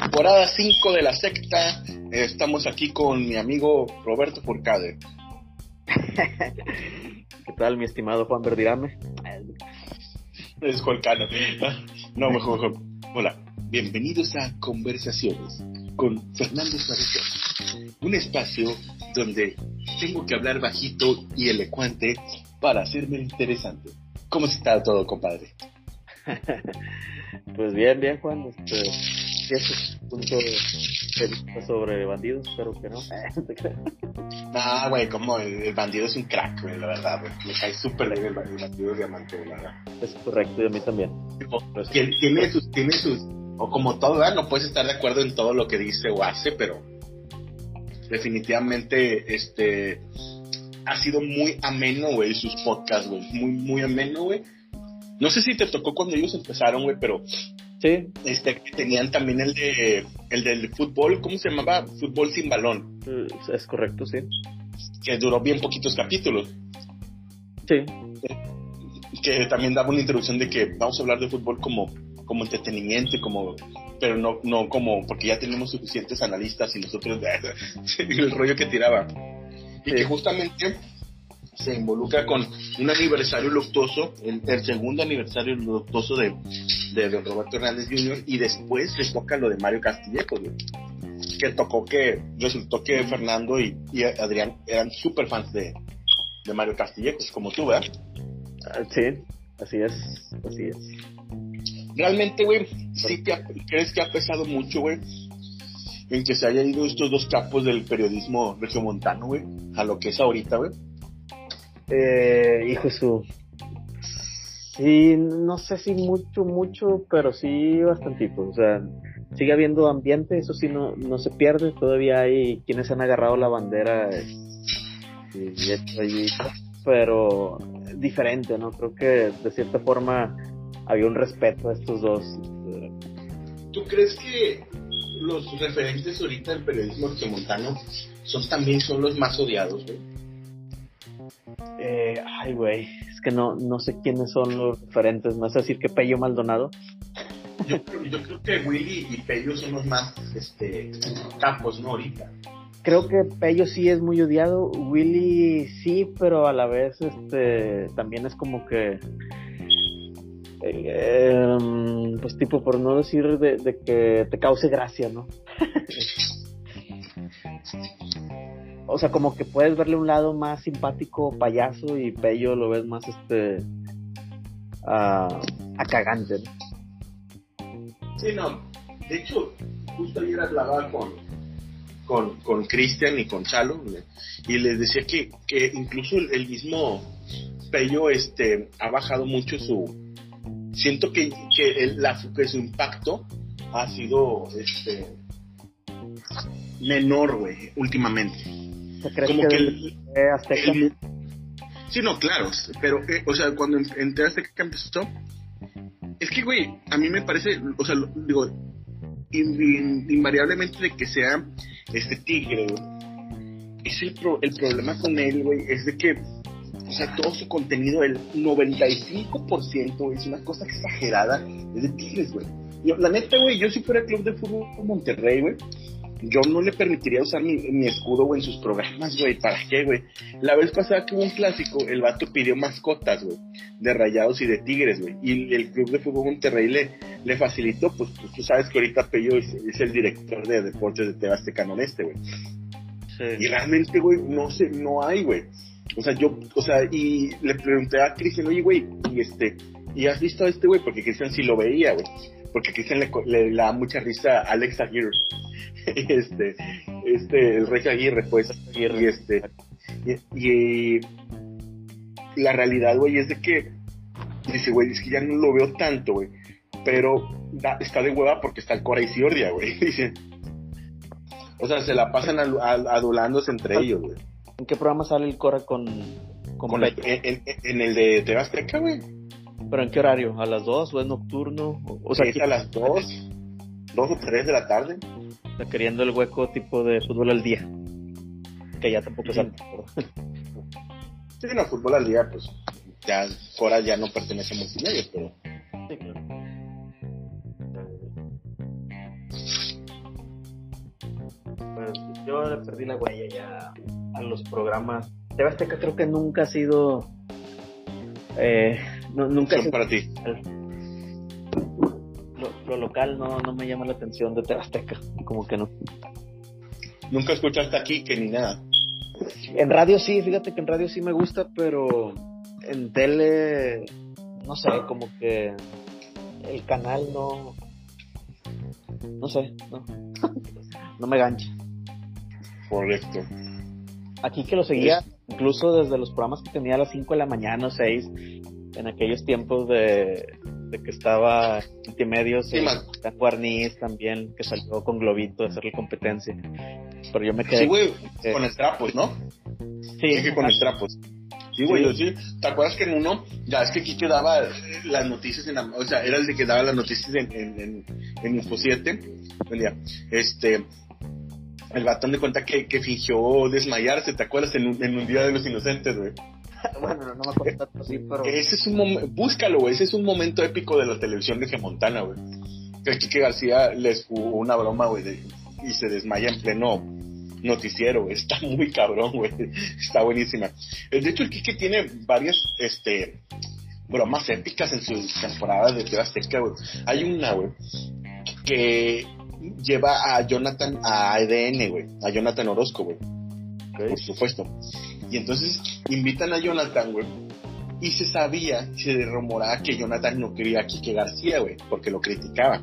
Temporada 5 de la secta. Estamos aquí con mi amigo Roberto Furcade. ¿Qué tal, mi estimado Juan Verdirame? Es Juan Cano. No, mejor, mejor. Hola, bienvenidos a Conversaciones con Fernando Suárez. Un espacio donde tengo que hablar bajito y elocuente para hacerme interesante. ¿Cómo está todo, compadre? pues bien, bien, Juan. Este, es punto sobre bandidos, espero que no. nah, güey, como el, bandido es un crack, güey, la verdad, güey. Me cae súper bien el, bandido de diamante, güey, la verdad. Es correcto, y a mí también. Tiene sus, tiene sus, o como todo, ¿verdad? No puedes estar de acuerdo en todo lo que dice o hace, pero definitivamente, este, ha sido muy ameno, güey, sus podcasts, güey. Muy, muy ameno, güey. No sé si te tocó cuando ellos empezaron, güey, pero Sí. Este, tenían también el de el del fútbol, ¿cómo se llamaba? Fútbol sin balón. Es correcto, sí. Que duró bien poquitos capítulos. Sí. Que también daba una introducción de que vamos a hablar de fútbol como, como entretenimiento, como pero no, no como, porque ya tenemos suficientes analistas y nosotros el rollo que tiraba. Y que justamente se involucra con un aniversario luctuoso, el, segundo aniversario luctuoso de, de Don Roberto Hernández Jr. y después les toca lo de Mario Castillejo, que tocó que resultó que Fernando y, Adrián eran súper fans de, de Mario Castillejo, como tú, ¿verdad? Ah, sí, así es, así es. Realmente, güey, sí crees que ha pesado mucho, güey, en que se haya ido estos dos capos del periodismo regiomontano, güey, a lo que es ahorita, güey. Eh, hijo su. Sí, no sé si mucho, mucho, pero sí bastantito. O sea, sigue habiendo ambiente, eso sí no, no se pierde. Todavía hay quienes han agarrado la bandera y, pero diferente, ¿no? Creo que de cierta forma había un respeto a estos dos. ¿Tú crees que los referentes ahorita del periodismo montano son también son los más odiados, güey? Eh, ay, güey, es que no, no sé quiénes son los referentes. ¿Me vas a decir que Pello Maldonado? Yo, yo creo que Willy y Pello son los más este, capos, ¿no? Ahorita. Creo que Pello sí es muy odiado, Willy sí, pero a la vez este también es como que eh, pues tipo por no decir de, de que te cause gracia, ¿no? o sea, como que puedes verle un lado más simpático, payaso, y Pello lo ves más este. a cagante, Sí, no. De hecho, justo ayer hablaba con, con, con Cristian y con Chalo, y les decía que, que incluso el, mismo Pello este, ha bajado mucho su. Siento que, que, la, que su impacto ha sido este, menor, güey, últimamente como que, el, Azteca? sí, no, claro, pero, eh, o sea, cuando entré a Azteca empezó, es que, güey, a mí me parece, o sea, digo, invariablemente de que sea este tigre, es el, el problema con él, güey, es de que, o sea, todo su contenido, el 95% es una cosa exagerada, es de tigres, güey. La neta, güey, yo si fuera club de fútbol Monterrey, güey, yo no le permitiría usar mi, escudo, güey, en sus programas, güey. ¿Para qué, güey? La vez pasada que hubo un clásico, el vato pidió mascotas, güey, de rayados y de tigres, güey. Y el Club de Fútbol Monterrey le, le facilitó, pues, pues tú sabes que ahorita Pello es, el director de deportes de Tebasteca Este, güey. Y realmente, güey, no sé, no hay, güey. O sea, yo, o sea, y le pregunté a Cristian, oye, güey, y este, ¿y has visto a este, güey? Porque Cristian sí lo veía, güey. Porque Cristian le, le, da mucha risa a Alex Aguirre. este, este, el Rey Aguirre, pues, y este, y, la realidad, güey, es de que, dice, güey, es que ya no lo veo tanto, güey, pero está de hueva porque está el Cora y Ciordia, güey, dice. O sea, se la pasan adulándose entre ellos, güey. ¿En qué programa sale el Cora con, con, en, el de Tebasteca, güey. ¿Pero en qué horario? ¿A las 2 o es nocturno? O, sea, a las 2, 2 o 3 de la tarde o sea, queriendo el hueco tipo de fútbol al día. Que ya tampoco es alto. Sí, no, fútbol al día, pues ya fuera ya no pertenece a multimedia, pero. Sí, claro. Pues, yo le perdí la huella ya a los programas. TV Azteca creo que nunca ha sido. Eh, no, nunca. Ha sido para ti lo local no, no me llama la atención de TV Azteca, como que no. Nunca escuchaste aquí que ni nada. En radio sí, fíjate que en radio sí me gusta, pero en tele, no sé, como que el canal no. No sé, no. no me gancha. Correcto. Aquí que lo seguía, incluso desde los programas que tenía a las 5 de la mañana o 6, en aquellos tiempos de, de que estaba multimedios, Sí, y. Dan Guarniz también, que salió con Globito a hacerle competencia. Pero yo me quedé. Sí, güey, eh, con el trapos, ¿no? sí, Es que con el trapos. Sí, güey, yo sí. ¿Te acuerdas que en uno, ya es que Kike daba eh, las noticias en la, o sea, era el de que daba las noticias en, en, en, en Info 7, un día, este, el batón de cuenta que, que fingió desmayarse, ¿te acuerdas? En un, en un día de los inocentes, güey. bueno, no me acuerdo tanto así, pero. Ese es un momento, búscalo, güey, ese es un momento épico de la televisión de Montana, güey. Que Kike García les jugó una broma, güey, de- y se desmaya en pleno noticiero, güey. Está muy cabrón, güey. Está buenísima. Eh, De hecho, el Kike tiene varias, este, bromas épicas en su temporada de TV Azteca, güey. Hay una, güey, que lleva a Jonathan a ADN, güey. A Jonathan Orozco, güey. Por supuesto. Y entonces invitan a Jonathan, güey. Y se sabía, se rumoraba que Jonathan no quería a Kike García, güey, porque lo criticaba.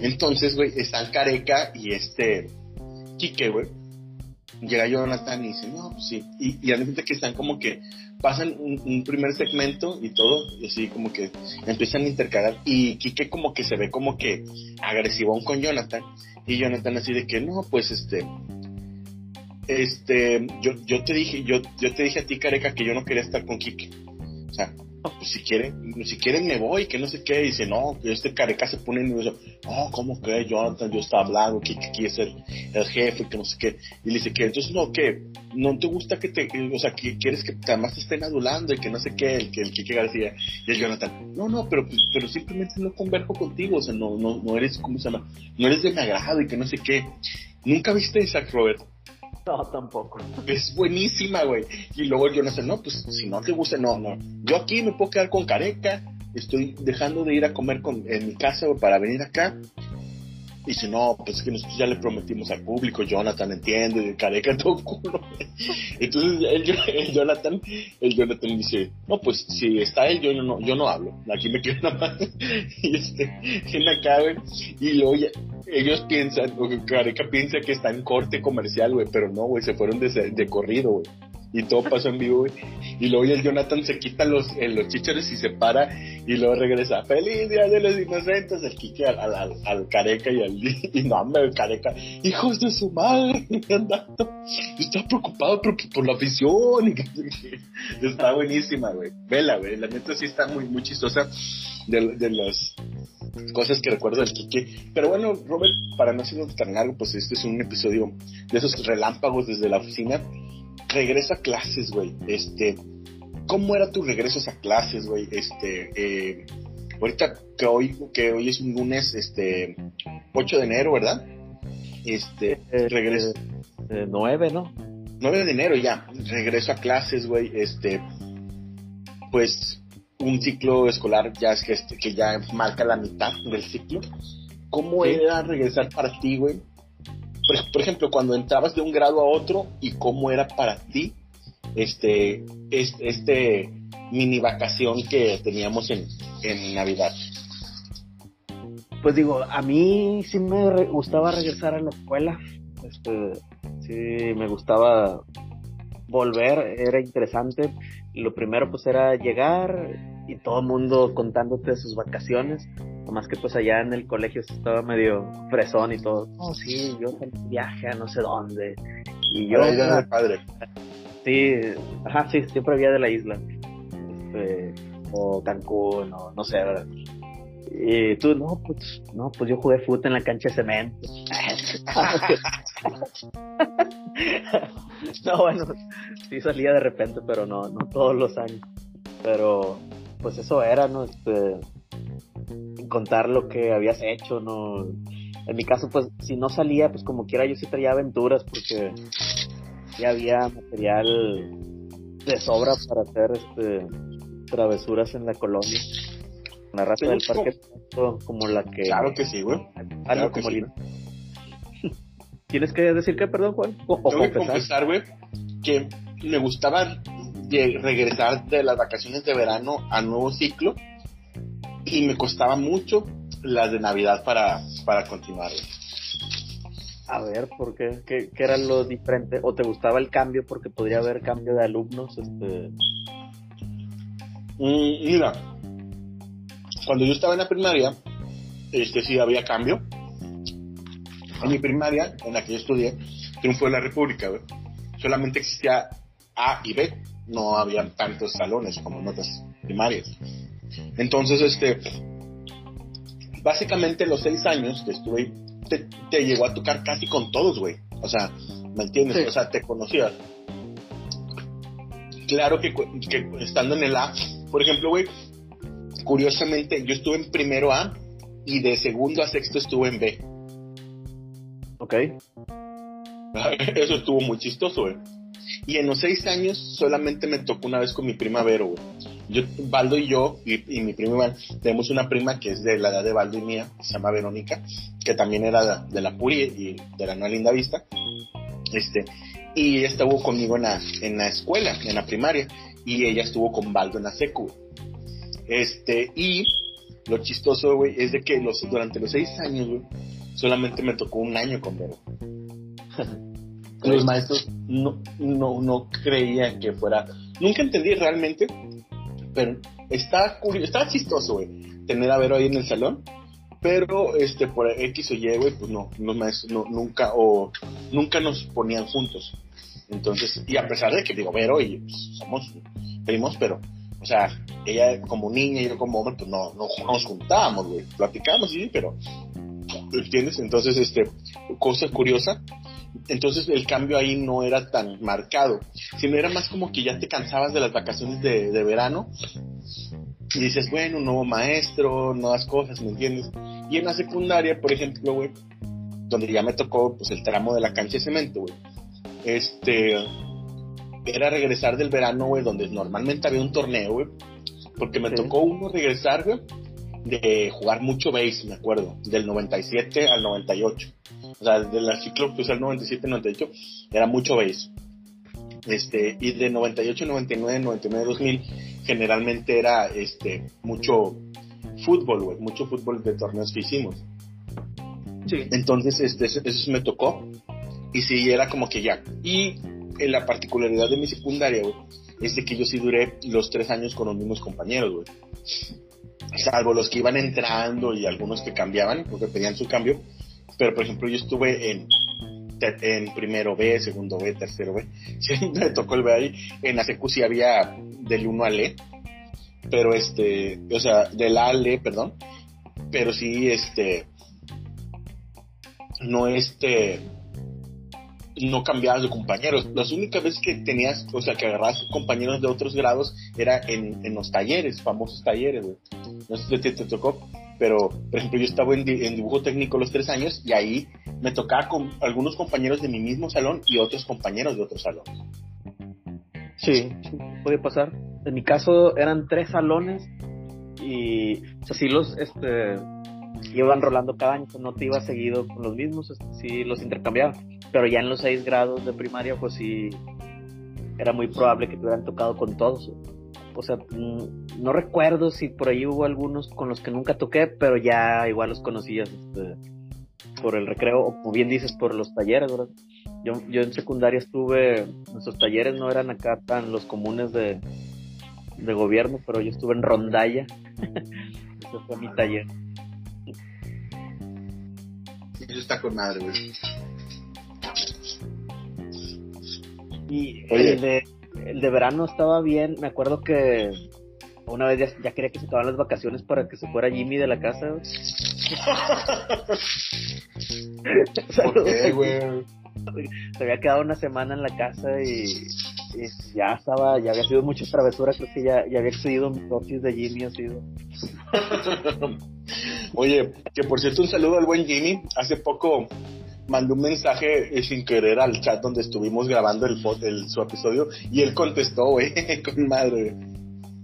Entonces, güey, están Careca y este Kike, güey. Llega Jonathan y dice, no, pues sí. Y, y admite que están como que pasan un, primer segmento y todo, y así como que empiezan a intercalar. Y Kike como que se ve como que agresivón con Jonathan. Y Jonathan así de que, no, pues este, este, yo, yo te dije, yo, yo te dije a ti, Careca, que yo no quería estar con Kike. O sea, pues si quieren, si quieren me voy, que no sé qué. Y dice, no, que este Careca se pone nervioso. No, ¿cómo que Jonathan? Yo estaba hablando, que Kike es el, el jefe, que no sé qué. Y le dice que, entonces, no, que no te gusta que te, o sea, que quieres que además te estén adulando y que no sé qué, el que el Kike García. Y el Jonathan, no, no, pero, pues, pero simplemente no converjo contigo, o sea, no, no, no eres, ¿cómo se llama? No eres de mi agrado y que no sé qué. ¿Nunca viste esa, Robert? No, tampoco. Es buenísima, güey. Y luego el Jonathan, no, pues si no te gusta, no, no. Yo aquí me puedo quedar con careca. Estoy dejando de ir a comer con, en mi casa güey, para venir acá. Y dice, no, pues es que nosotros ya le prometimos al público, Jonathan entiende, de careca todo culo. Entonces el, Jonathan, el Jonathan dice, no, pues si está él, yo no, yo no hablo. Aquí me quedo nada más. Y este, en acá, güey. Y luego ya- ellos piensan, o Careca piensa que está en corte comercial, güey, pero no, güey, se fueron de, de corrido, güey. Y todo pasó en vivo, güey. Y luego el Jonathan se quita los, eh, los chícharos y se para y luego regresa. ¡Feliz Día de los Inocentes! El Kike al, al, Careca y al... Y no, hombre, Careca. ¡Hijos de su madre! Andando. Está preocupado por, por la afición. Está buenísima, güey. Vela, güey. La neta sí está muy, muy chistosa de, de las cosas que recuerdo del Kike. Pero bueno, Robert, para no hacerlo tan largo, pues este es un episodio de esos relámpagos desde la oficina. Regreso a clases, güey. Este, ¿cómo era tu regreso a clases, güey? Este, eh, ahorita que hoy, que hoy es un lunes, este, 8 de enero, ¿verdad? Este, Eh, regreso. eh, nueve, ¿no? 9 de enero ya, regreso a clases, güey, este, pues un ciclo escolar ya es que, este, que ya marca la mitad del ciclo. ¿Cómo Sí. era regresar para ti, güey? Por, ejemplo, cuando entrabas de un grado a otro y cómo era para ti este, es- este, mini vacación que teníamos en, en Navidad. Pues digo, a mí sí me gustaba regresar a la escuela. Este, sí, me gustaba volver, era interesante. Lo primero pues era llegar y todo el mundo contándote sus vacaciones. Nomás que pues allá en el colegio estaba medio fresón y todo. No, sí, yo viaje a no sé dónde. Y yo, Ahora ya de padre. sí, ajá, sí, siempre había de la isla. Este, o Cancún, o no sé, ¿verdad? Y tú, no, pues, no, pues yo jugué fútbol en la cancha de cemento. no, bueno, sí salía de repente, pero no, no todos los años. Pero, pues eso era, ¿no? Este, contar lo que habías hecho, ¿no? En mi caso, pues, si no salía, pues como quiera yo sí traía aventuras porque ya había material de sobra para hacer este travesuras en la colonia. La raza del parque como la que... Claro que sí, güey. Claro como ¿Tienes que decir que, perdón, Juan? O, Tengo que confesar, güey, que me gustaba regresar de las vacaciones de verano a nuevo ciclo y me costaba mucho las de Navidad para, para continuar. A ver, ¿por qué? qué? era lo diferente? ¿O te gustaba el cambio porque podría haber cambio de alumnos? Este... Mm, mira, cuando yo estaba en la primaria, este sí había cambio. En mi primaria, en la que yo estudié, triunfo de la República, solamente existía A y B, no había tantos salones como en otras primarias. Entonces, este, básicamente los seis años que estuve te, te llegó a tocar casi con todos, güey. O sea, ¿me entiendes? O sea, te conocías. Claro que, que estando en el A, por ejemplo, güey, curiosamente yo estuve en primero A y de segundo a sexto estuve en B. Ok. Eso estuvo muy chistoso, güey. Y en los seis años solamente me tocó una vez con mi prima Vero, güey. Yo, Baldo y yo, y, mi prima Iván, tenemos una prima que es de la edad de Baldo y mía, se llama Verónica, que también era de, la Puri y de la Nueva Linda Vista. Este, y ella estuvo conmigo en la, en la escuela, en la primaria, y ella estuvo con Baldo en la secu. Este, y lo chistoso, güey, es de que los, durante los seis años, güey, solamente me tocó un año con Vero. los maestros no, no, no creían que fuera. Nunca entendí realmente, pero estaba curioso, estaba chistoso, güey, tener a Vero ahí en el salón. Pero este por X o Y, güey, pues no, los maestros no, nunca o nunca nos ponían juntos. Entonces, y a pesar de que digo, Vero y pues, somos primos, pero o sea, ella como niña y yo como hombre, pues no, no, nos juntábamos, güey. Platicábamos, sí, pero ¿entiendes? Entonces, este, cosa curiosa, entonces el cambio ahí no era tan marcado, sino era más como que ya te cansabas de las vacaciones de, verano y dices, bueno, nuevo maestro, nuevas cosas, ¿me entiendes? Y en la secundaria, por ejemplo, güey, donde ya me tocó pues el tramo de la cancha de cemento, güey, este, era regresar del verano, güey, donde normalmente había un torneo, güey, porque me tocó uno regresar, güey, de jugar mucho base, me acuerdo, del 97 al 98. O sea, de la ciclo pues al 97 98 era mucho base. Este, y de 98 99 99 2000 generalmente era este mucho fútbol, güey, mucho fútbol de torneos que hicimos. Sí. Entonces, este, eso, me tocó. Y sí, era como que ya. Y en la particularidad de mi secundaria, güey, es de que yo sí duré los tres años con los mismos compañeros, güey salvo los que iban entrando y algunos que cambiaban, porque pedían su cambio. Pero, por ejemplo, yo estuve en, en primero B, segundo B, tercero B. Sí, me tocó el B ahí. En la secu sí había del 1 al E. Pero este, o sea, del A al E, perdón. Pero sí, este, no este, no cambiabas de compañeros. Las únicas veces que tenías, o sea, que agarrabas compañeros de otros grados era en, en los talleres, famosos talleres, güey. No sé si te, tocó, pero, por ejemplo, yo estaba en, dibujo técnico los tres años y ahí me tocaba con algunos compañeros de mi mismo salón y otros compañeros de otro salón. Sí, puede pasar. En mi caso eran tres salones y, o sí los, este, iban rolando cada año, no te iba seguido con los mismos, este, sí los intercambiaba pero ya en los seis grados de primaria, pues sí, era muy probable que te hubieran tocado con todos. O sea, mm, no recuerdo si por ahí hubo algunos con los que nunca toqué, pero ya igual los conocías este, por el recreo, o como bien dices, por los talleres, ¿verdad? Yo, yo en secundaria estuve, nuestros talleres no eran acá tan los comunes de, de gobierno, pero yo estuve en Rondalla. Ese fue mi taller. Eso está con madre, güey. Y el de, el de verano estaba bien. Me acuerdo que una vez ya, quería que se acabaran las vacaciones para que se fuera Jimmy de la casa. ¿Por qué, güey? Se había quedado una semana en la casa y, ya estaba, ya había sido muchas travesuras, creo que ya, ya había excedido mi dosis de Jimmy, ha sido. Oye, que por cierto, un saludo al buen Jimmy. Hace poco mandó un mensaje eh, sin querer al chat donde estuvimos grabando el, el su episodio y él contestó, güey, con madre.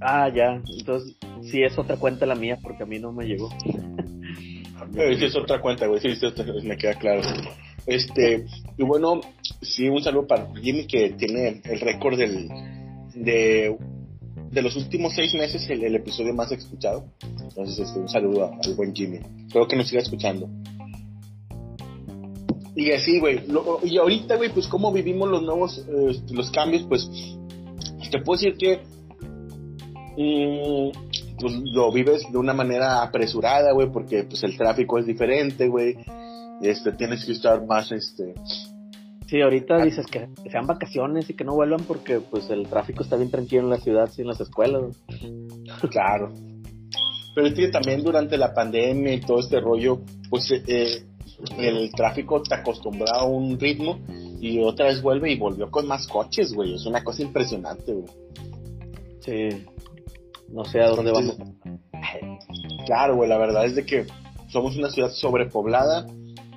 Ah, ya. Entonces, sí es otra cuenta la mía porque a mí no me llegó. Eh, sí, es otra cuenta, güey. Sí, sí, me queda claro. Este, y bueno, sí, un saludo para Jimmy que tiene el récord del, de, de los últimos seis meses el, el episodio más escuchado. Entonces, este, un saludo al buen Jimmy. Espero que nos siga escuchando. Y así, güey. Y ahorita, güey, pues cómo vivimos los nuevos, eh, los cambios, pues te puedo decir que mm, pues, lo vives de una manera apresurada, güey, porque pues el tráfico es diferente, güey. Este, tienes que estar más, este... Sí, ahorita ah. dices que, sean vacaciones y que no vuelvan porque pues el tráfico está bien tranquilo en la ciudad, sí, en las escuelas. Claro. Pero es que también durante la pandemia y todo este rollo, pues eh, el tráfico te acostumbra a un ritmo y otra vez vuelve y volvió con más coches, güey. Es una cosa impresionante, güey. Sí. No sé a dónde vamos. Claro, güey, la verdad es de que somos una ciudad sobrepoblada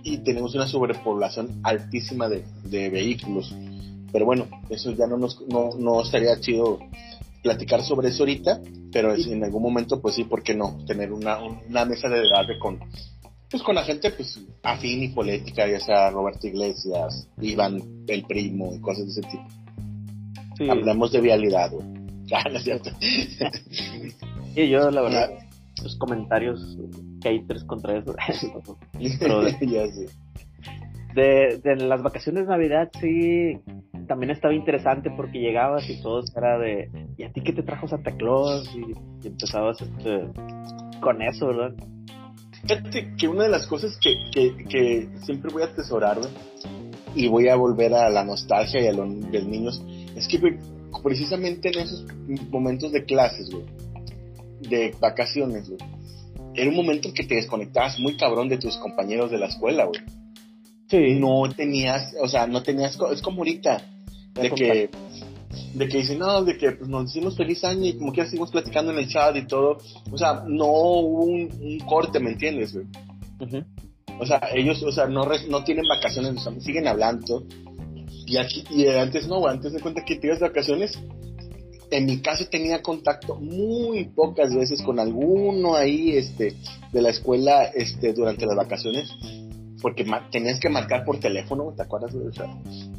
y tenemos una sobrepoblación altísima de, vehículos. Pero bueno, eso ya no nos no, no estaría chido platicar sobre eso ahorita, pero en algún momento, pues sí, ¿por qué no? Tener una, una mesa de debate con, pues con la gente pues afín y política, ya sea Roberto Iglesias, Iván el primo y cosas de ese tipo. Sí. Hablamos de vialidad, güey. Ah, no es cierto. y yo la verdad, los comentarios haters contra eso. Pero de, de, de, las vacaciones de Navidad sí también estaba interesante porque llegabas y todo era de ¿y a ti qué te trajo Santa Claus? Y, y empezabas este, con eso, ¿verdad? Fíjate que una de las cosas que, que, siempre voy a atesorar, y voy a volver a la nostalgia y a los niños, es que, precisamente en esos momentos de clases, güey, de vacaciones, güey, era un momento en que te desconectabas muy cabrón de tus compañeros de la escuela, güey. Sí. No tenías, o sea, no tenías, es como ahorita, de que de que dicen, no, de que pues, nos decimos feliz año y como que seguimos platicando en el chat y todo. O sea, no hubo un, corte, ¿me entiendes, güey? O sea, ellos, o sea, no, no tienen vacaciones, o sea, siguen hablando. Y aquí, y antes no, güey, antes de cuenta que tienes vacaciones, en mi caso tenía contacto muy pocas veces con alguno ahí, este, de la escuela, este, durante las vacaciones, porque tenías que marcar por teléfono, ¿te acuerdas de eso?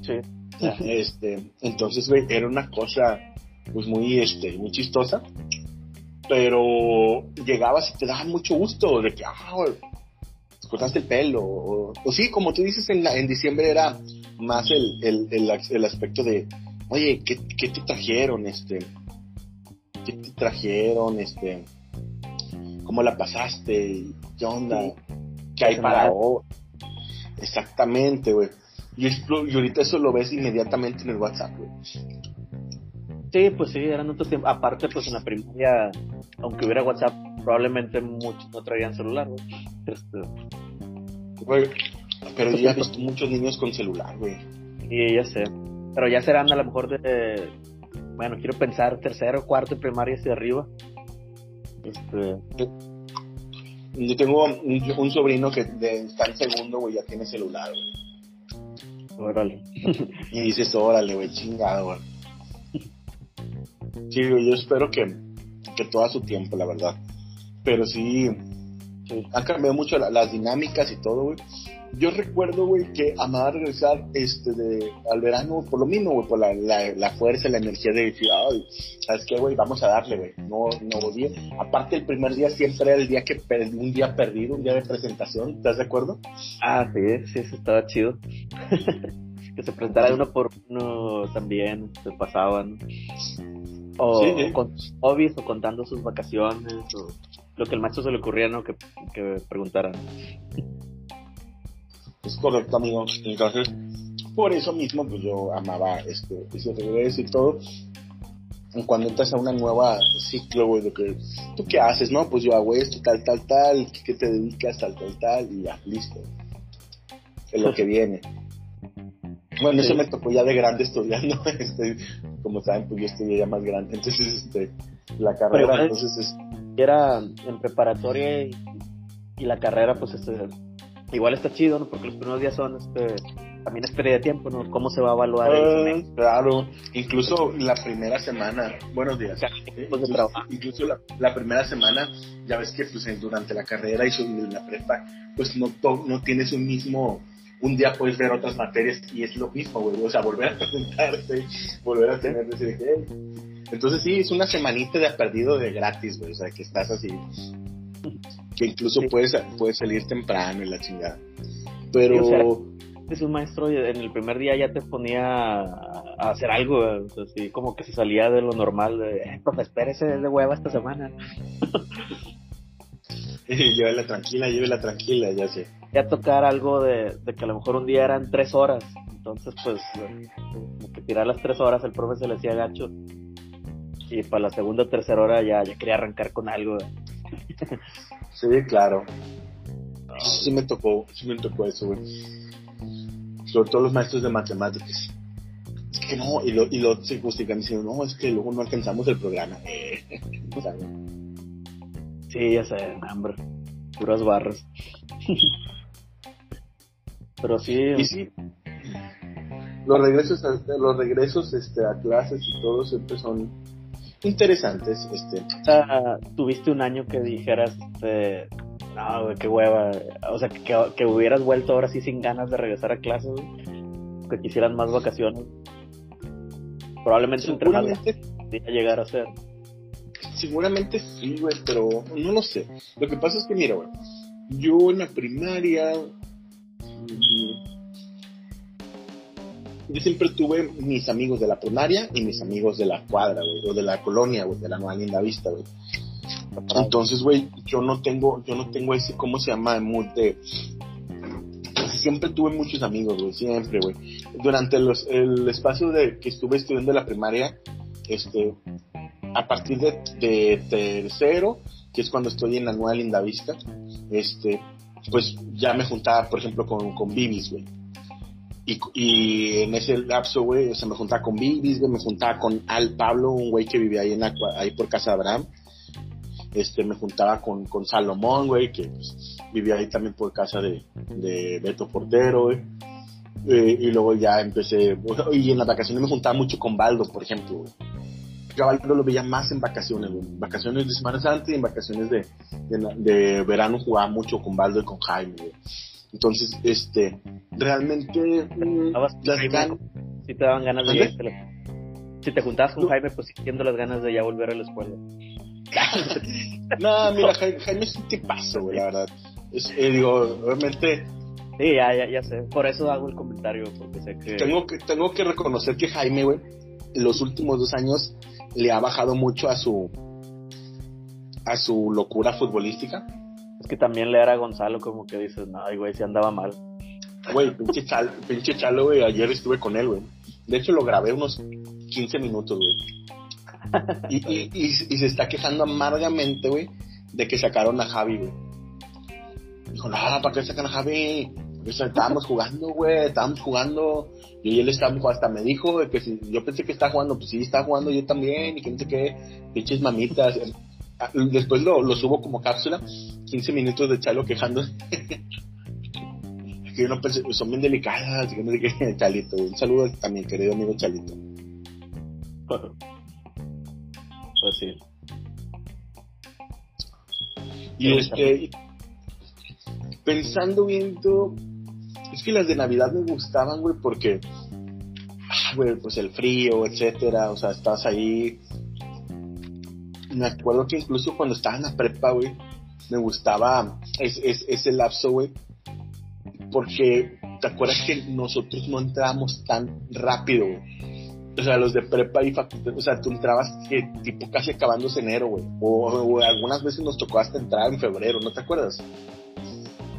Sí. Este, entonces, güey, era una cosa, pues muy, este, muy chistosa. Pero llegabas y te daba mucho gusto de que, ah, cortaste el pelo. O, sí, como tú dices, en, en diciembre era más el, el, el, aspecto de, oye, ¿qué, ¿qué, te trajeron? Este, ¿Qué te trajeron? Este, ¿Cómo la pasaste? ¿Qué onda? ¿Qué hay para hoy? Exactamente, güey. Y, ahorita eso lo ves inmediatamente en el WhatsApp, güey. Sí, pues sí, eran otros tiempos. Aparte, pues en la primaria, aunque hubiera WhatsApp, probablemente muchos no traían celular, güey. Este... pero yo ya he visto muchos niños con celular, güey. Sí, ya sé. Pero ya serán a lo mejor de. Bueno, quiero pensar tercero, cuarto primaria hacia arriba. Este. Yo tengo un, sobrino que está en segundo, güey, ya tiene celular, güey. Órale. y dices, órale, güey, chingado, güey. Sí, yo espero que, que todo a su tiempo, la verdad. Pero sí, han cambiado mucho las dinámicas y todo, güey yo recuerdo, güey, que amaba regresar este, de, al verano por lo mismo, güey, por la, la, la, fuerza, la energía de decir, ay, ¿sabes qué, güey? Vamos a darle, güey. No, no volví. Aparte, el primer día siempre era el día que perdí, un día perdido, un día de presentación, ¿estás de acuerdo? Ah, sí, sí, eso estaba chido. que se presentara uno por uno también, se pasaban. O con hobbies, o contando sus vacaciones, o lo que el macho se le ocurría, ¿no? Que, que preguntaran. Es correcto, amigo. Entonces, por eso mismo, pues yo amaba este, ese regreso y todo. Cuando entras a una nueva ciclo, güey, de que, ¿tú qué haces, no? Pues yo hago esto, tal, tal, tal, ¿qué te dedicas, tal, tal, tal? Y ya, listo. Es lo que viene. Bueno, eso me tocó ya de grande estudiando, este, como saben, pues yo estudié ya más grande, entonces, este, la carrera, entonces es... Era en preparatoria y y la carrera, pues, este, igual está chido, ¿no? Porque los primeros días son, este, también es pérdida de tiempo, ¿no? ¿Cómo se va a evaluar Ah, claro, incluso la primera semana, buenos días, de incluso, incluso la, la primera semana, ya ves que pues durante la carrera y la prepa, pues no, to- no tienes un mismo, un día puedes ver otras materias y es lo mismo, güey, o sea, volver a presentarte, volver a tener, decir "Hey". entonces sí, es una semanita de perdido de gratis, güey, o sea, que estás así, que incluso Sí. puedes, puedes salir temprano y la chingada, pero... Sí, o sea, Es un maestro y en el primer día ya te ponía a hacer algo, o sea, así como que se salía de lo normal, de, eh, profe, espérese es de hueva esta semana. llévela tranquila, llévela tranquila, ya sé. Ya tocar algo de, de que a lo mejor un día eran tres horas, entonces pues como que tirar las tres horas el profe se le hacía gacho y para la segunda o tercera hora ya, ya quería arrancar con algo. Sí, claro. Eso sí me tocó, sí me tocó eso, güey. Sobre todo los maestros de matemáticas. Es que no, y lo, y lo se justifican diciendo, no, es que luego no alcanzamos el programa. O sea, Sí, ya sé, hambre, puras barras. Pero sí, y sí, los regresos, a, los regresos este, a clases y todo siempre son interesantes. Este, o sea, tuviste un año que dijeras, este, no, güey, qué hueva. O sea, que, que hubieras vuelto ahora sí sin ganas de regresar a clases, que quisieran más vacaciones. Probablemente entre más seguramente, podría llegar a ser. seguramente sí, güey, pero no lo sé. Lo que pasa es que, mira, güey, yo en la primaria. Yo siempre tuve mis amigos de la primaria y mis amigos de la cuadra, güey, o de la colonia, güey, de la Nueva Linda Vista, güey. Entonces, güey, yo no tengo, yo no tengo ese, ¿cómo se llama? Siempre tuve muchos amigos, güey, siempre, güey. Durante los, el espacio de que estuve estudiando la primaria, este, a partir de, de tercero, que es cuando estoy en la Nueva Linda Vista, este, pues ya me juntaba, por ejemplo, con, con Bibis, güey. Y, en ese lapso, güey, o sea, me juntaba con Bibis, me juntaba con Al Pablo, un güey que vivía ahí, en ahí por casa de Abraham. Este, me juntaba con, con Salomón, güey, que pues, vivía ahí también por casa de, de Beto Portero, güey. Eh, y luego ya empecé, y en las vacaciones me juntaba mucho con Baldo, por ejemplo, güey. Yo Baldo lo veía más en vacaciones, güey. Vacaciones de Semana Santa y en vacaciones de, de, de verano jugaba mucho con Baldo y con Jaime, güey. Entonces, este, realmente, mm, las Si te daban ganas de irte Si te juntabas con No. Jaime, pues sintiendo las ganas de ya volver a la escuela. no, mira, Jaime, Jaime es un tipazo, güey, la verdad. Es, eh, digo, obviamente, Sí, ya, ya, ya sé. Por eso hago el comentario, porque sé que... tengo que, tengo que reconocer que Jaime, güey, los últimos dos años le ha bajado mucho a su, a su locura futbolística. Que también leer a Gonzalo como que dices, no, güey, si andaba mal. Güey, pinche chalo, pinche chalo, güey, ayer estuve con él, güey. De hecho, lo grabé unos 15 minutos, güey. Y, y, y, y se está quejando amargamente, güey, de que sacaron a Javi, güey. Dijo, no, ¿para qué sacan a Javi? Estábamos jugando, güey, estábamos jugando. Y él estábamos, hasta me dijo que si yo pensé que estaba jugando, pues sí, está jugando yo también, y que no sé qué, pinches mamitas. Ah, Después lo, lo subo como cápsula, 15 minutos de Chalo quejando. que yo no pensé, son bien delicadas, que no sé qué, Chalito. Un saludo a mi querido amigo Chalito. Pues sí. Y este, pensando viendo, es que las de Navidad me gustaban, güey, porque, ah, güey, pues el frío, etcétera, o sea, estás ahí. Me acuerdo que incluso cuando estaba en la prepa, güey, me gustaba es, es, ese lapso, güey, porque te acuerdas que nosotros no entrábamos tan rápido, güey. O sea, los de prepa y facultad, o sea, tú entrabas eh, tipo casi acabándose enero, güey. O, o algunas veces nos tocó hasta entrar en febrero, ¿no te acuerdas?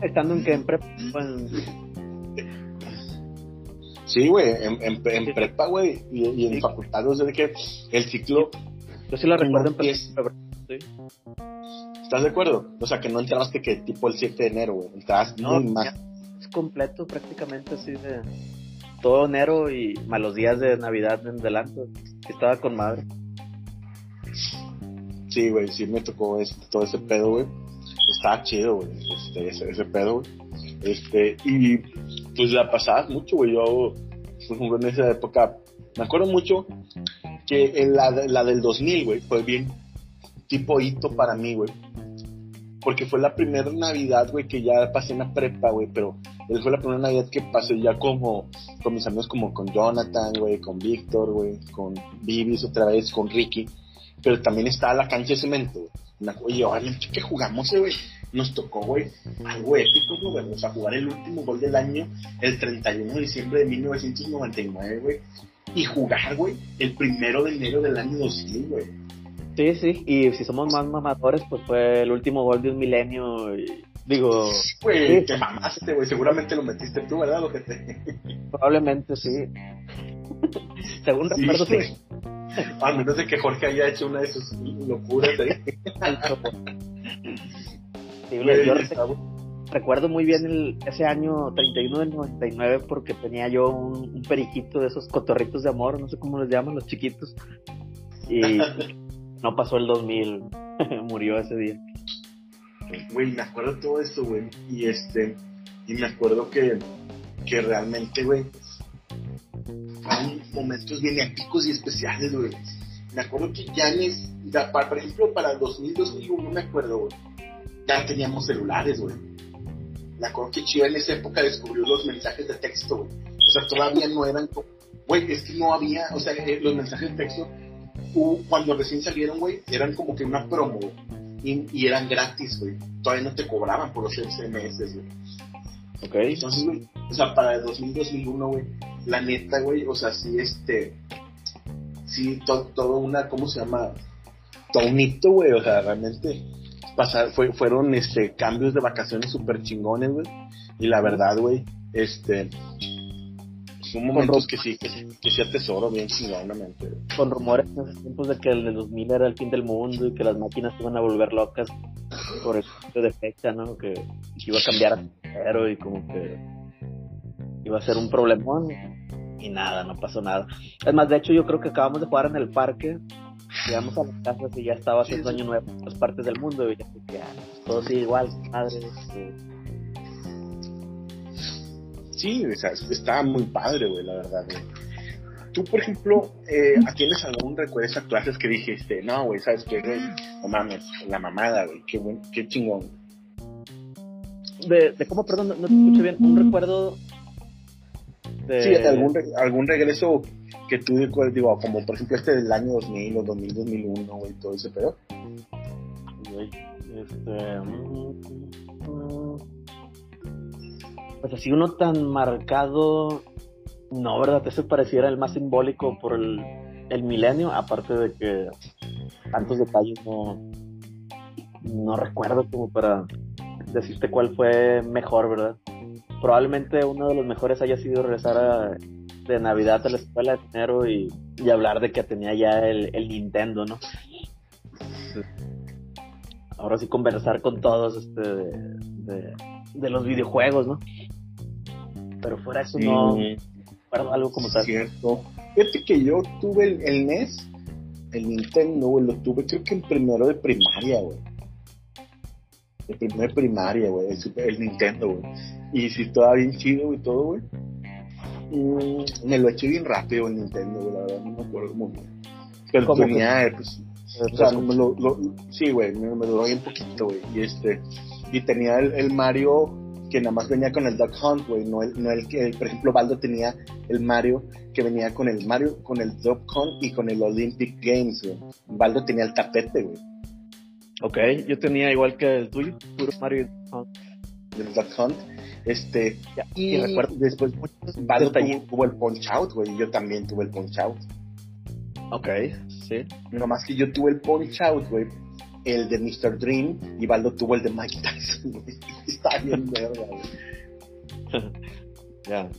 Estando en que en prep, pues, Sí, güey, en, en, en prepa, güey, y, y en facultad, o sea, de que el ciclo, yo sí la recuerdo en es- febrero, sí. ¿estás de acuerdo? O sea, que no entraste que tipo el 7 de enero, güey, entrabas No, muy más. Es completo prácticamente así de todo enero y más los días de Navidad en adelante. Estaba con madre. Sí, güey, sí me tocó este, todo ese pedo, güey. estaba chido, güey, este, ese, ese pedo, güey. Este, y pues la pasabas mucho, güey. Yo, pues, en esa época, me acuerdo mucho que la, la del 2000, güey, fue bien tipo hito para mí, güey. Porque fue la primera Navidad, güey, que ya pasé en la prepa, güey, pero fue la primera Navidad que pasé ya como con mis amigos, como con Jonathan, güey, con Víctor, güey, con Vivis otra vez, con Ricky. Pero también estaba la cancha de cemento, güey. Oye, obviamente que jugamos, güey. Nos tocó, güey, algo épico, güey. O sea, jugar el último gol del año, el 31 de diciembre de 1999, güey. Y jugar, güey, el primero de enero del año 2000, güey. Sí, sí, y si somos más mamadores, pues fue el último gol de un milenio. Y, digo. Güey, te mamaste, güey. Seguramente lo metiste tú, ¿verdad? Lo que te... Probablemente sí. Según recuerdo, sí. A menos de que Jorge haya hecho una de sus locuras ahí. sí, yo recuerdo muy bien el, ese año 31 del 99 porque tenía yo un, un periquito de esos cotorritos de amor, no sé cómo les llaman los chiquitos. Y no pasó el 2000, murió ese día. Güey, me acuerdo todo esto, güey. Y este, y me acuerdo que, que realmente, güey, fueron momentos bien épicos y especiales, güey. Me acuerdo que ya en por ejemplo, para el 2000, 2001, me acuerdo, güey, ya teníamos celulares, güey. Que Chiva en esa época descubrió los mensajes de texto, güey. O sea, todavía no eran güey, es que no había, o sea, eh, los mensajes de texto cuando recién salieron, güey, eran como que una promo y, eran gratis, güey. Todavía no te cobraban por los SMS, güey. Ok. Entonces, güey, o sea, para el 2000, 2001, güey, la neta, güey, o sea, sí, este, sí, todo, una, ¿cómo se llama? Todo un hito, güey, o sea, realmente pasar, fue, fueron, este, cambios de vacaciones súper chingones, güey. Y la verdad, güey, este, son momentos que sí, que, que sí atesoro bien chingonamente. Con rumores en esos tiempos de que el de 2000 era el fin del mundo y que las máquinas se iban a volver locas por el cambio de fecha, ¿no? Que, iba a cambiar a cero y como que iba a ser un problemón y nada, no pasó nada. Es más, de hecho yo creo que acabamos de jugar en el parque, llegamos a las casas y ya estaba haciendo año nuevo en las partes del mundo y ya, todo sigue igual, madre. Este, sí, o sea, estaba muy padre, güey, la verdad, güey. Tú, por ejemplo, eh, ¿tienes algún recuerdo de esas clases que dijiste, no, güey, sabes qué, güey? No mames, la mamada, güey, qué, buen, qué chingón. De, de cómo, perdón, no, te escuché bien, un recuerdo de... Sí, algún, algún regreso que tú, digo, como por ejemplo este del año 2000 o 2000, 2001, güey, todo ese pedo. Este... Pues así uno tan marcado, no, ¿verdad? Eso pareciera el más simbólico por el, el milenio, aparte de que tantos detalles no, no recuerdo como para decirte cuál fue mejor, ¿verdad? Probablemente uno de los mejores haya sido regresar de Navidad a la escuela de enero y, y hablar de que tenía ya el, el Nintendo, ¿no? Ahora sí conversar con todos este de, de los videojuegos, ¿no? pero fuera eso no recuerdo algo como tal. Cierto. Fíjate que yo tuve el, el NES, el Nintendo, güey, lo tuve creo que en primero de primaria, güey. El primero de primaria, güey, el, Nintendo, güey. Y si estaba bien chido y todo, güey. Mm, me lo eché bien rápido el Nintendo, la verdad, no me acuerdo muy bien. Pero tenía, pues, o sea, me lo, lo, sí, güey, me, me duró bien poquito, güey. Y este, y tenía el, el Mario que nada más venía con el Duck Hunt, güey, no el, no el que, por ejemplo, Baldo tenía el Mario que venía con el Mario, con el Duck Hunt y con el Olympic Games, güey. Baldo tenía el tapete, güey. Ok, yo tenía igual que el tuyo, puro Mario Hunt. El Duck Hunt. Este, y, recuerdo, después Baldo tuvo, tuvo, el Punch Out, güey, yo también tuve el Punch Out. Ok, sí. Nomás que yo tuve el Punch Out, güey, el de Mr. Dream y Baldo tuvo el de Mike Tyson. Está bien verga, Ya.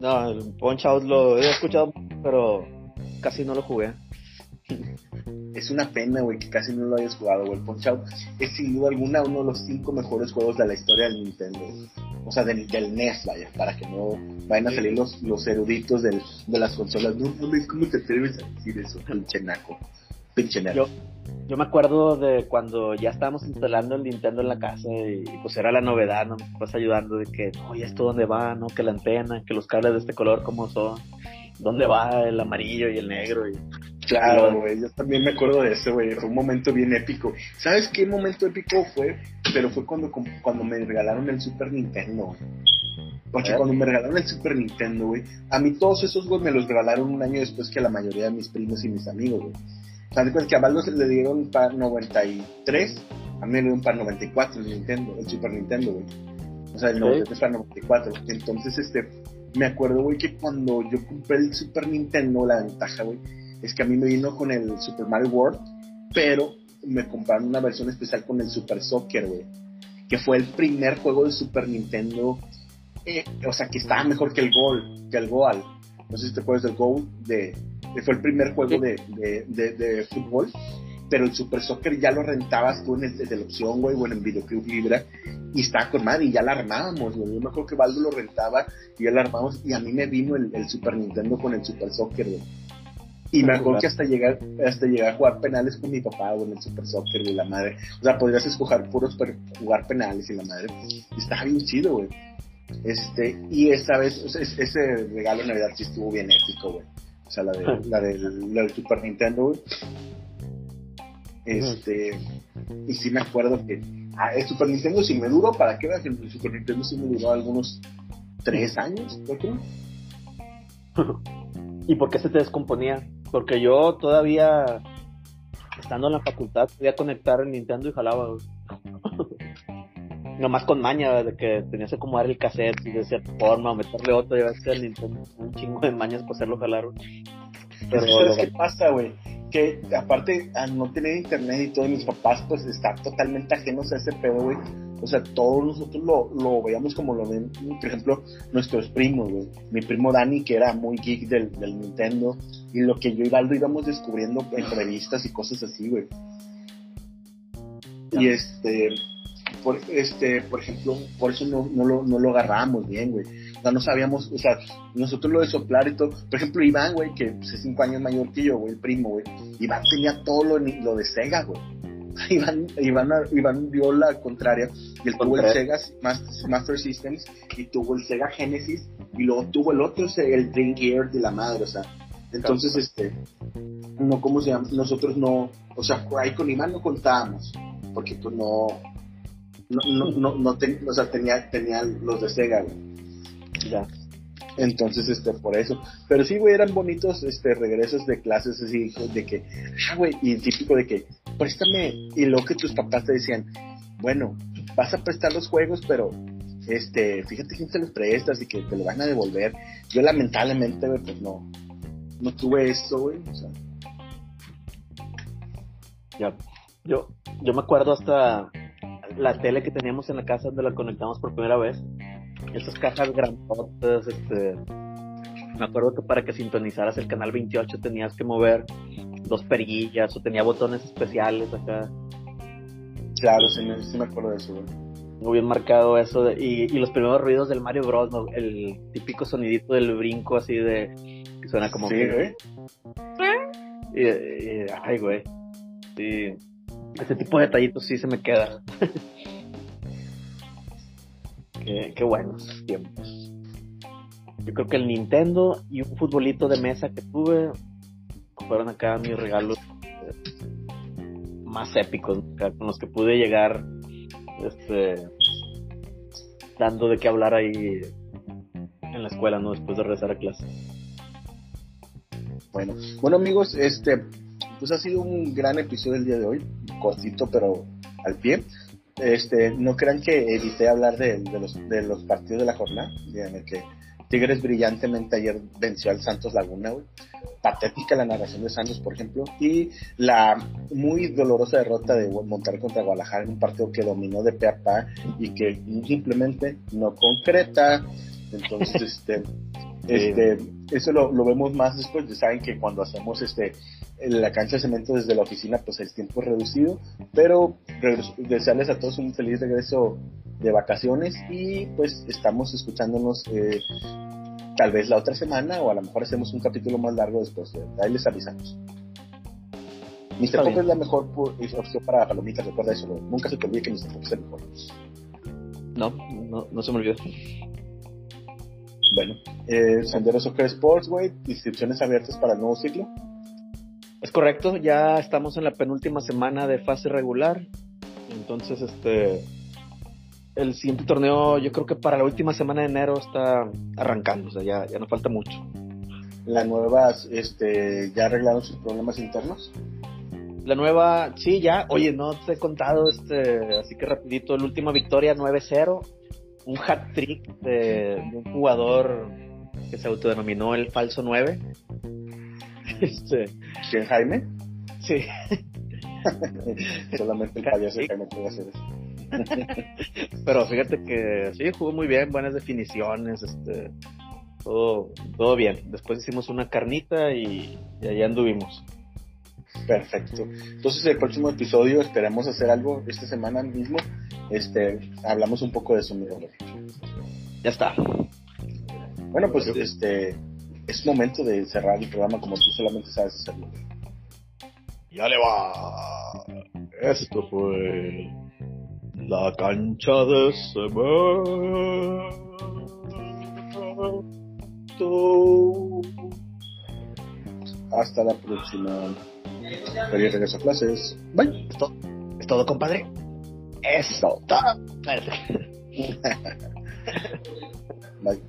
No, el Punch Out lo he escuchado, pero casi no lo jugué. Es una pena, güey, que casi no lo hayas jugado, güey. El Punch Out es sin duda alguna uno de los cinco mejores juegos de la historia del Nintendo. O sea, del, del NES, vaya, para que no vayan a salir los, los eruditos del, de las consolas. No, no, ¿cómo te atreves a decir eso, pinche naco? Pinche naco. yo me acuerdo de cuando ya estábamos instalando el Nintendo en la casa y, pues era la novedad, ¿no? Vas ayudando de que, oye, ¿esto dónde va? ¿No? Que la antena, que los cables de este color, ¿cómo son? ¿Dónde va el amarillo y el negro? Y, Claro, güey, yo también me acuerdo de ese, güey, fue un momento bien épico. ¿Sabes qué momento épico fue? Pero fue cuando, cuando me regalaron el Super Nintendo, Porque cuando me regalaron el Super Nintendo, güey, a mí todos esos, güey, me los regalaron un año después que a la mayoría de mis primos y mis amigos, güey. ¿Sabes que a Valdo le dieron para 93, a mí me dieron para 94 el Nintendo, el Super Nintendo, güey. O sea, el 93 para 94. Entonces, este, me acuerdo, güey, que cuando yo compré el Super Nintendo, la ventaja, güey, es que a mí me vino con el Super Mario World, pero me compraron una versión especial con el Super Soccer, güey. Que fue el primer juego de Super Nintendo, eh, o sea, que estaba mejor que el Gol, que el Goal. No sé si te acuerdas del Goal, de, fue el primer juego de, de, fútbol, pero el Super Soccer ya lo rentabas tú en el, de la opción, güey, o en el Videoclub Libra, y estaba con madre, y ya la armábamos, güey. Yo me acuerdo que Valdo lo rentaba, y ya la armábamos, y a mí me vino el, el Super Nintendo con el Super Soccer, güey. Y me acuerdo que hasta llegar, hasta llegar a jugar penales con mi papá, o en el Super Soccer, y la madre. O sea, podrías escoger puros para jugar penales y la madre. Y estaba bien chido, güey. Este, y esta vez, ese regalo de Navidad sí estuvo bien épico, güey. O sea, la de, la de, la Super Nintendo, güey. Este, y sí me acuerdo que ah, el Super Nintendo sí me duró, ¿para qué veas? El Super Nintendo sí me duró algunos tres años, creo. ¿Y por qué se te descomponía? Porque yo todavía, estando en la facultad, podía conectar el Nintendo y jalaba. Nomás con maña, de que tenías que acomodar el cassette de cierta forma, o meterle otro, y a veces el Nintendo un chingo de mañas para hacerlo jalar. Pero, ¿sabes qué pasa, güey? Que aparte, al no tener internet y todo, mis papás, pues, están totalmente ajenos a ese pedo, güey o sea, todos nosotros lo, lo veíamos como lo ven, por ejemplo, nuestros primos, güey. Mi primo Dani, que era muy geek del, del Nintendo, y lo que yo y Valdo íbamos descubriendo en revistas y cosas así, güey. Y este, por, este, por ejemplo, por eso no, no, lo, no lo agarramos bien, güey. O sea, no sabíamos, o sea, nosotros lo de soplar y todo. Por ejemplo, Iván, güey, que es cinco años mayor que yo, güey, el primo, güey. Iván tenía todo lo, lo de Sega, güey. Iván, Iván, Iván dio la contraria y él tuvo el Sega Master Systems y tuvo el Sega Genesis y luego tuvo el otro, el Dream Gear de la madre, o sea, entonces este, no, ¿cómo se llama? Nosotros no, o sea, ahí con Iván no contábamos, porque pues no, no, no, no, no o sea, tenía, tenía los de Sega, Ya. Entonces, este, por eso. Pero sí, güey, eran bonitos, este, regresos de clases así, de que, ah, güey, y típico de que, préstame, y luego que tus papás te decían, bueno, vas a prestar los juegos, pero, este, fíjate quién te los prestas y que te lo van a devolver. Yo lamentablemente, pues no, no tuve eso, güey, o yo, yo me acuerdo hasta la tele que teníamos en la casa donde la conectamos por primera vez esas cajas grandotas, este, me acuerdo que para que sintonizaras el canal 28 tenías que mover dos perillas o tenía botones especiales acá. Claro, sí, sí me acuerdo de eso, Muy bien marcado eso, y, los primeros ruidos del Mario Bros, el típico sonidito del brinco así de, que suena como... Sí, güey. Y, ay, güey. Sí, ese tipo de detallitos sí se me queda. Qué, buenos tiempos. Yo creo que el Nintendo y un futbolito de mesa que tuve fueron acá mis regalos eh, más épicos, con los que pude llegar este, dando de qué hablar ahí en la escuela, ¿no? Después de regresar a clase. Bueno, bueno amigos, este, pues ha sido un gran episodio el día de hoy, cortito pero al pie. Este, no crean que evité hablar de, los, de los partidos de la jornada, en que Tigres brillantemente ayer venció al Santos Laguna, Patética la narración de Santos, por ejemplo, y la muy dolorosa derrota de Monterrey contra Guadalajara un partido que dominó de pe a pa y que simplemente no concreta. Entonces, este, este, eso lo, lo, vemos más después. Ya saben que cuando hacemos este la cancha de cemento desde la oficina, pues el tiempo es reducido. Pero desearles a todos un feliz regreso de vacaciones y pues estamos escuchándonos eh, tal vez la otra semana o a lo mejor hacemos un capítulo más largo después. Ahí les avisamos. Mr. Pop es la mejor opción para palomitas, recuerda eso. Nunca se te olvide que Mr. Pop es el mejor. No, no, no se me olvidó. Bueno, eh, Sendero Soccer Sports, güey, inscripciones abiertas para el nuevo ciclo. Es correcto, ya estamos en la penúltima semana de fase regular. Entonces, este. El siguiente torneo, yo creo que para la última semana de enero está arrancando, o sea, ya, ya no falta mucho. ¿La nueva, este, ya arreglaron sus problemas internos? La nueva, sí, ya. Oye, no te he contado, este, así que rapidito, la última victoria 9-0. Un hat trick de, un jugador que se autodenominó el falso 9. Este. ¿Quién, Jaime? Sí. Solamente el payaso Jaime puede hacer eso. Pero fíjate que sí, jugó muy bien, buenas definiciones, este, todo, todo bien. Después hicimos una carnita y, y allá anduvimos. Perfecto. Entonces el próximo episodio esperemos hacer algo esta semana mismo. Este, hablamos un poco de eso, mi Ya está. Bueno, pues este es momento de cerrar el programa como tú solamente sabes hacerlo. Ya le va. Esto fue la cancha de cemento. Hasta la próxima. Feliz regreso a clases. Bye. Es todo, es todo compadre. Es todo. Bye.